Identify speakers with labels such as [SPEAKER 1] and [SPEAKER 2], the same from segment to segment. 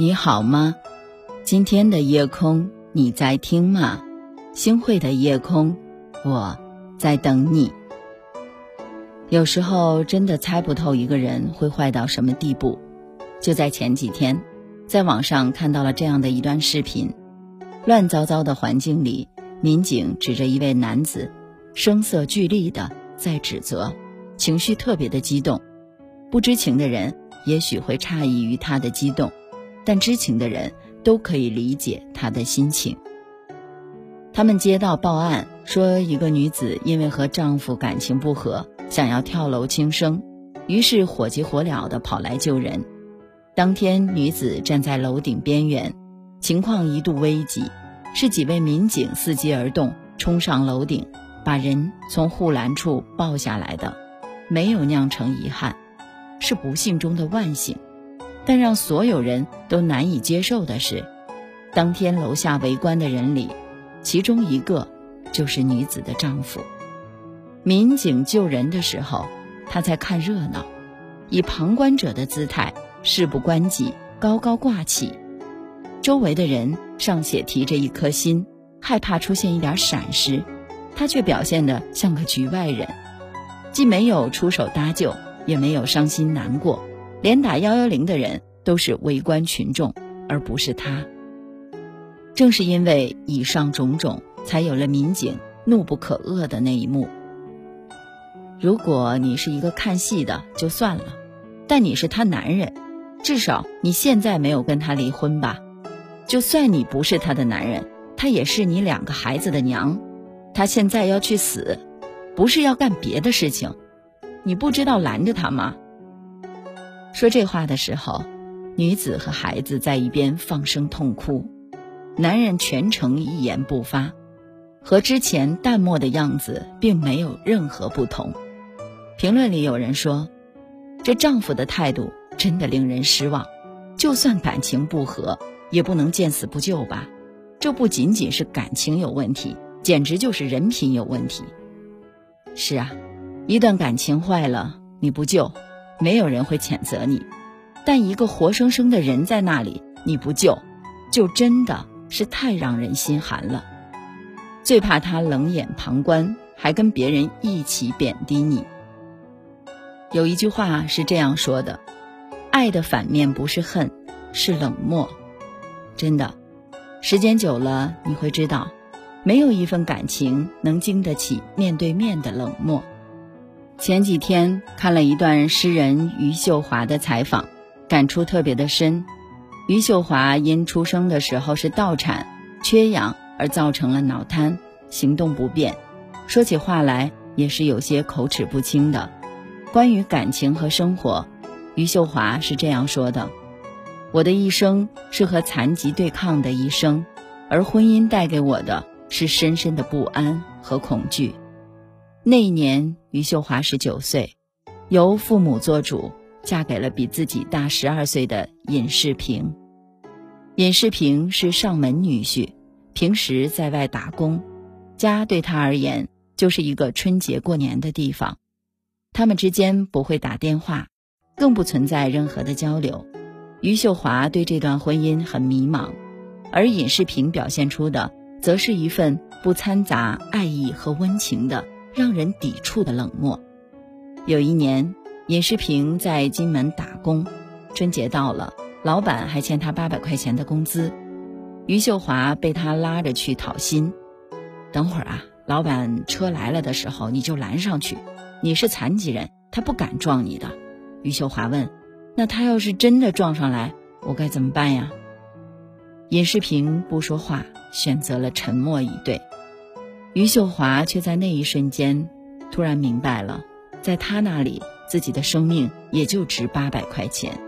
[SPEAKER 1] 你好吗？今天的夜空你在听吗？星汇的夜空，我在等你。有时候真的猜不透一个人会坏到什么地步。就在前几天，在网上看到了这样的一段视频：乱糟糟的环境里，民警指着一位男子，声色俱厉的在指责，情绪特别的激动。不知情的人也许会诧异于他的激动。但知情的人都可以理解他的心情。他们接到报案，说一个女子因为和丈夫感情不和，想要跳楼轻生，于是火急火燎地跑来救人。当天，女子站在楼顶边缘，情况一度危急，是几位民警伺机而动，冲上楼顶，把人从护栏处抱下来的，没有酿成遗憾，是不幸中的万幸。但让所有人都难以接受的是，当天楼下围观的人里，其中一个就是女子的丈夫。民警救人的时候，他在看热闹，以旁观者的姿态，事不关己，高高挂起。周围的人尚且提着一颗心，害怕出现一点闪失，他却表现得像个局外人，既没有出手搭救，也没有伤心难过。连打幺幺零的人都是围观群众，而不是他。正是因为以上种种，才有了民警怒不可遏的那一幕。如果你是一个看戏的，就算了；但你是他男人，至少你现在没有跟他离婚吧？就算你不是他的男人，他也是你两个孩子的娘。他现在要去死，不是要干别的事情，你不知道拦着他吗？说这话的时候，女子和孩子在一边放声痛哭，男人全程一言不发，和之前淡漠的样子并没有任何不同。评论里有人说：“这丈夫的态度真的令人失望，就算感情不和，也不能见死不救吧？这不仅仅是感情有问题，简直就是人品有问题。”是啊，一段感情坏了，你不救。没有人会谴责你，但一个活生生的人在那里，你不救，就真的是太让人心寒了。最怕他冷眼旁观，还跟别人一起贬低你。有一句话是这样说的：“爱的反面不是恨，是冷漠。”真的，时间久了你会知道，没有一份感情能经得起面对面的冷漠。前几天看了一段诗人余秀华的采访，感触特别的深。余秀华因出生的时候是倒产，缺氧而造成了脑瘫，行动不便，说起话来也是有些口齿不清的。关于感情和生活，余秀华是这样说的：“我的一生是和残疾对抗的一生，而婚姻带给我的是深深的不安和恐惧。”那一年，余秀华十九岁，由父母做主，嫁给了比自己大十二岁的尹世平。尹世平是上门女婿，平时在外打工，家对他而言就是一个春节过年的地方。他们之间不会打电话，更不存在任何的交流。余秀华对这段婚姻很迷茫，而尹世平表现出的，则是一份不掺杂爱意和温情的。让人抵触的冷漠。有一年，尹世平在金门打工，春节到了，老板还欠他八百块钱的工资。余秀华被他拉着去讨薪。等会儿啊，老板车来了的时候，你就拦上去。你是残疾人，他不敢撞你的。余秀华问：“那他要是真的撞上来，我该怎么办呀？”尹世平不说话，选择了沉默以对。余秀华却在那一瞬间，突然明白了，在他那里，自己的生命也就值八百块钱，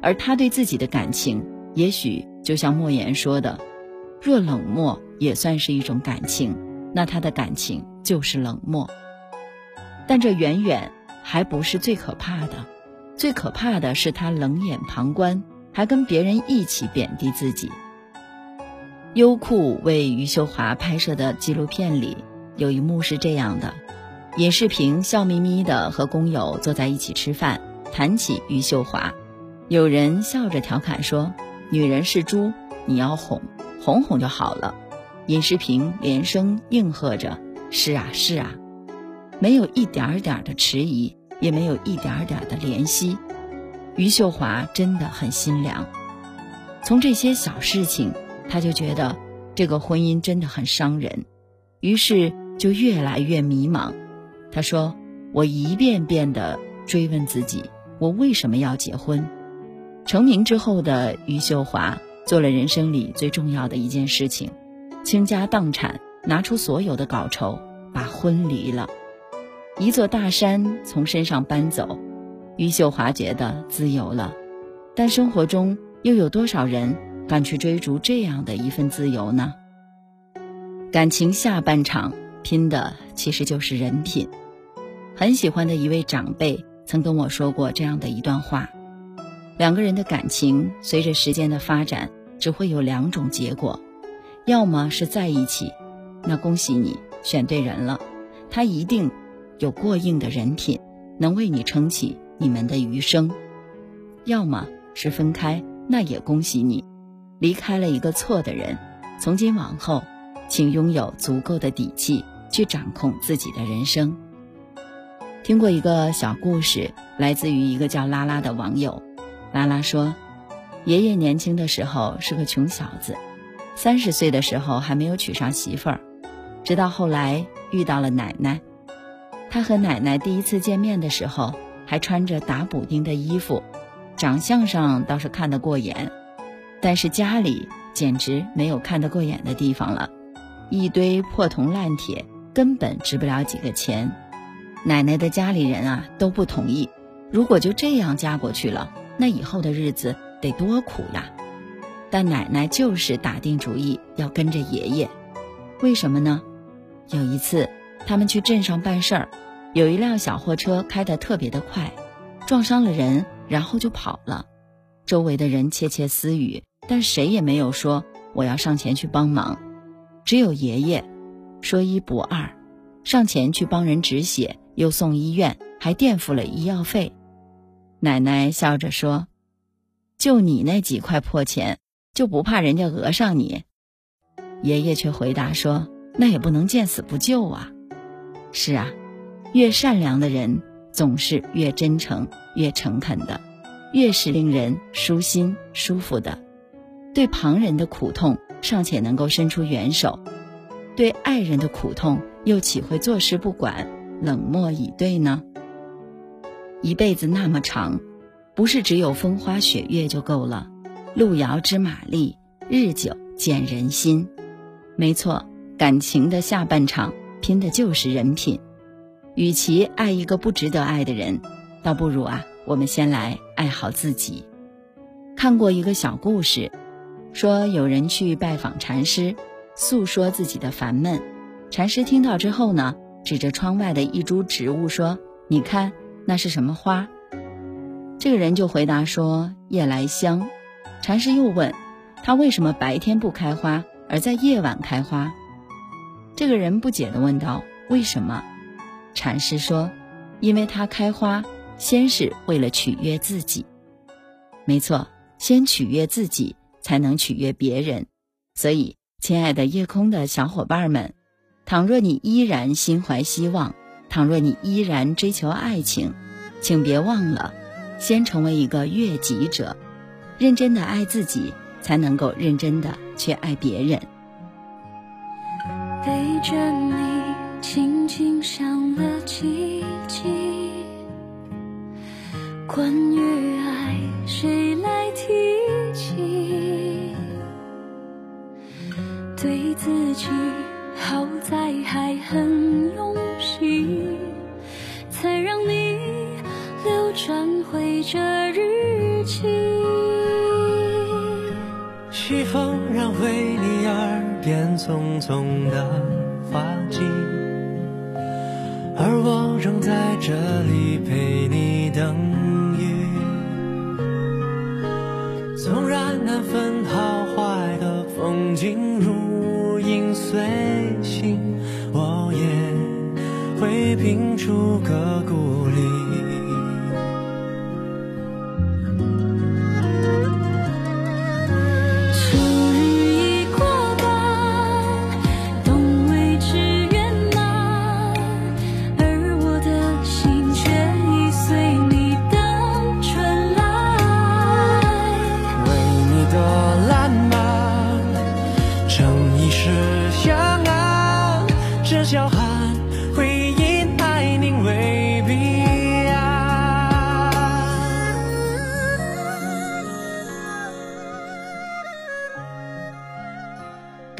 [SPEAKER 1] 而他对自己的感情，也许就像莫言说的：“若冷漠也算是一种感情，那他的感情就是冷漠。”但这远远还不是最可怕的，最可怕的是他冷眼旁观，还跟别人一起贬低自己。优酷为余秀华拍摄的纪录片里，有一幕是这样的：尹世平笑眯眯地和工友坐在一起吃饭，谈起余秀华，有人笑着调侃说：“女人是猪，你要哄哄哄就好了。尹世平连声应和着：“是啊，是啊。”没有一点点的迟疑，也没有一点点的怜惜。余秀华真的很心凉。从这些小事情，他就觉得这个婚姻真的很伤人，于是就越来越迷茫。他说：“我一遍遍的追问自己，我为什么要结婚？”成名之后的余秀华做了人生里最重要的一件事情，倾家荡产，拿出所有的稿酬，把婚离了。一座大山从身上搬走，余秀华觉得自由了。但生活中又有多少人敢去追逐这样的一份自由呢？感情下半场拼的其实就是人品。很喜欢的一位长辈曾跟我说过这样的一段话：两个人的感情随着时间的发展，只会有两种结果，要么是在一起，那恭喜你选对人了，他一定。有过硬的人品，能为你撑起你们的余生；要么是分开，那也恭喜你，离开了一个错的人。从今往后，请拥有足够的底气去掌控自己的人生。听过一个小故事，来自于一个叫拉拉的网友。拉拉说，爷爷年轻的时候是个穷小子，三十岁的时候还没有娶上媳妇儿，直到后来遇到了奶奶。他和奶奶第一次见面的时候，还穿着打补丁的衣服，长相上倒是看得过眼，但是家里简直没有看得过眼的地方了，一堆破铜烂铁，根本值不了几个钱。奶奶的家里人啊都不同意，如果就这样嫁过去了，那以后的日子得多苦呀！但奶奶就是打定主意要跟着爷爷，为什么呢？有一次。他们去镇上办事儿，有一辆小货车开得特别的快，撞伤了人，然后就跑了。周围的人窃窃私语，但谁也没有说我要上前去帮忙。只有爷爷说一不二，上前去帮人止血，又送医院，还垫付了医药费。奶奶笑着说：“就你那几块破钱，就不怕人家讹上你？”爷爷却回答说：“那也不能见死不救啊。”是啊，越善良的人总是越真诚、越诚恳的，越是令人舒心舒服的。对旁人的苦痛尚且能够伸出援手，对爱人的苦痛又岂会坐视不管、冷漠以对呢？一辈子那么长，不是只有风花雪月就够了，路遥知马力，日久见人心。没错，感情的下半场。拼的就是人品，与其爱一个不值得爱的人，倒不如啊，我们先来爱好自己。看过一个小故事，说有人去拜访禅师，诉说自己的烦闷。禅师听到之后呢，指着窗外的一株植物说：“你看，那是什么花？”这个人就回答说：“夜来香。”禅师又问他为什么白天不开花，而在夜晚开花？这个人不解地问道：“为什么？”禅师说：“因为它开花，先是为了取悦自己。没错，先取悦自己，才能取悦别人。所以，亲爱的夜空的小伙伴们，倘若你依然心怀希望，倘若你依然追求爱情，请别忘了，先成为一个悦己者，认真的爱自己，才能够认真的去爱别人。”
[SPEAKER 2] 背着你，轻轻想了几集。关于爱，谁来提对自己好在还很用心，才让你流转回这日记。
[SPEAKER 3] 西风染回你耳边匆匆的话迹，而我仍在这里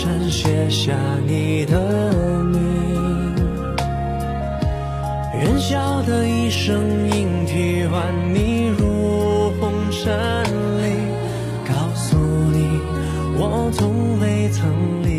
[SPEAKER 3] 山写下你的名。任晓得一声莺啼唤你入红尘里，告诉你我从未曾离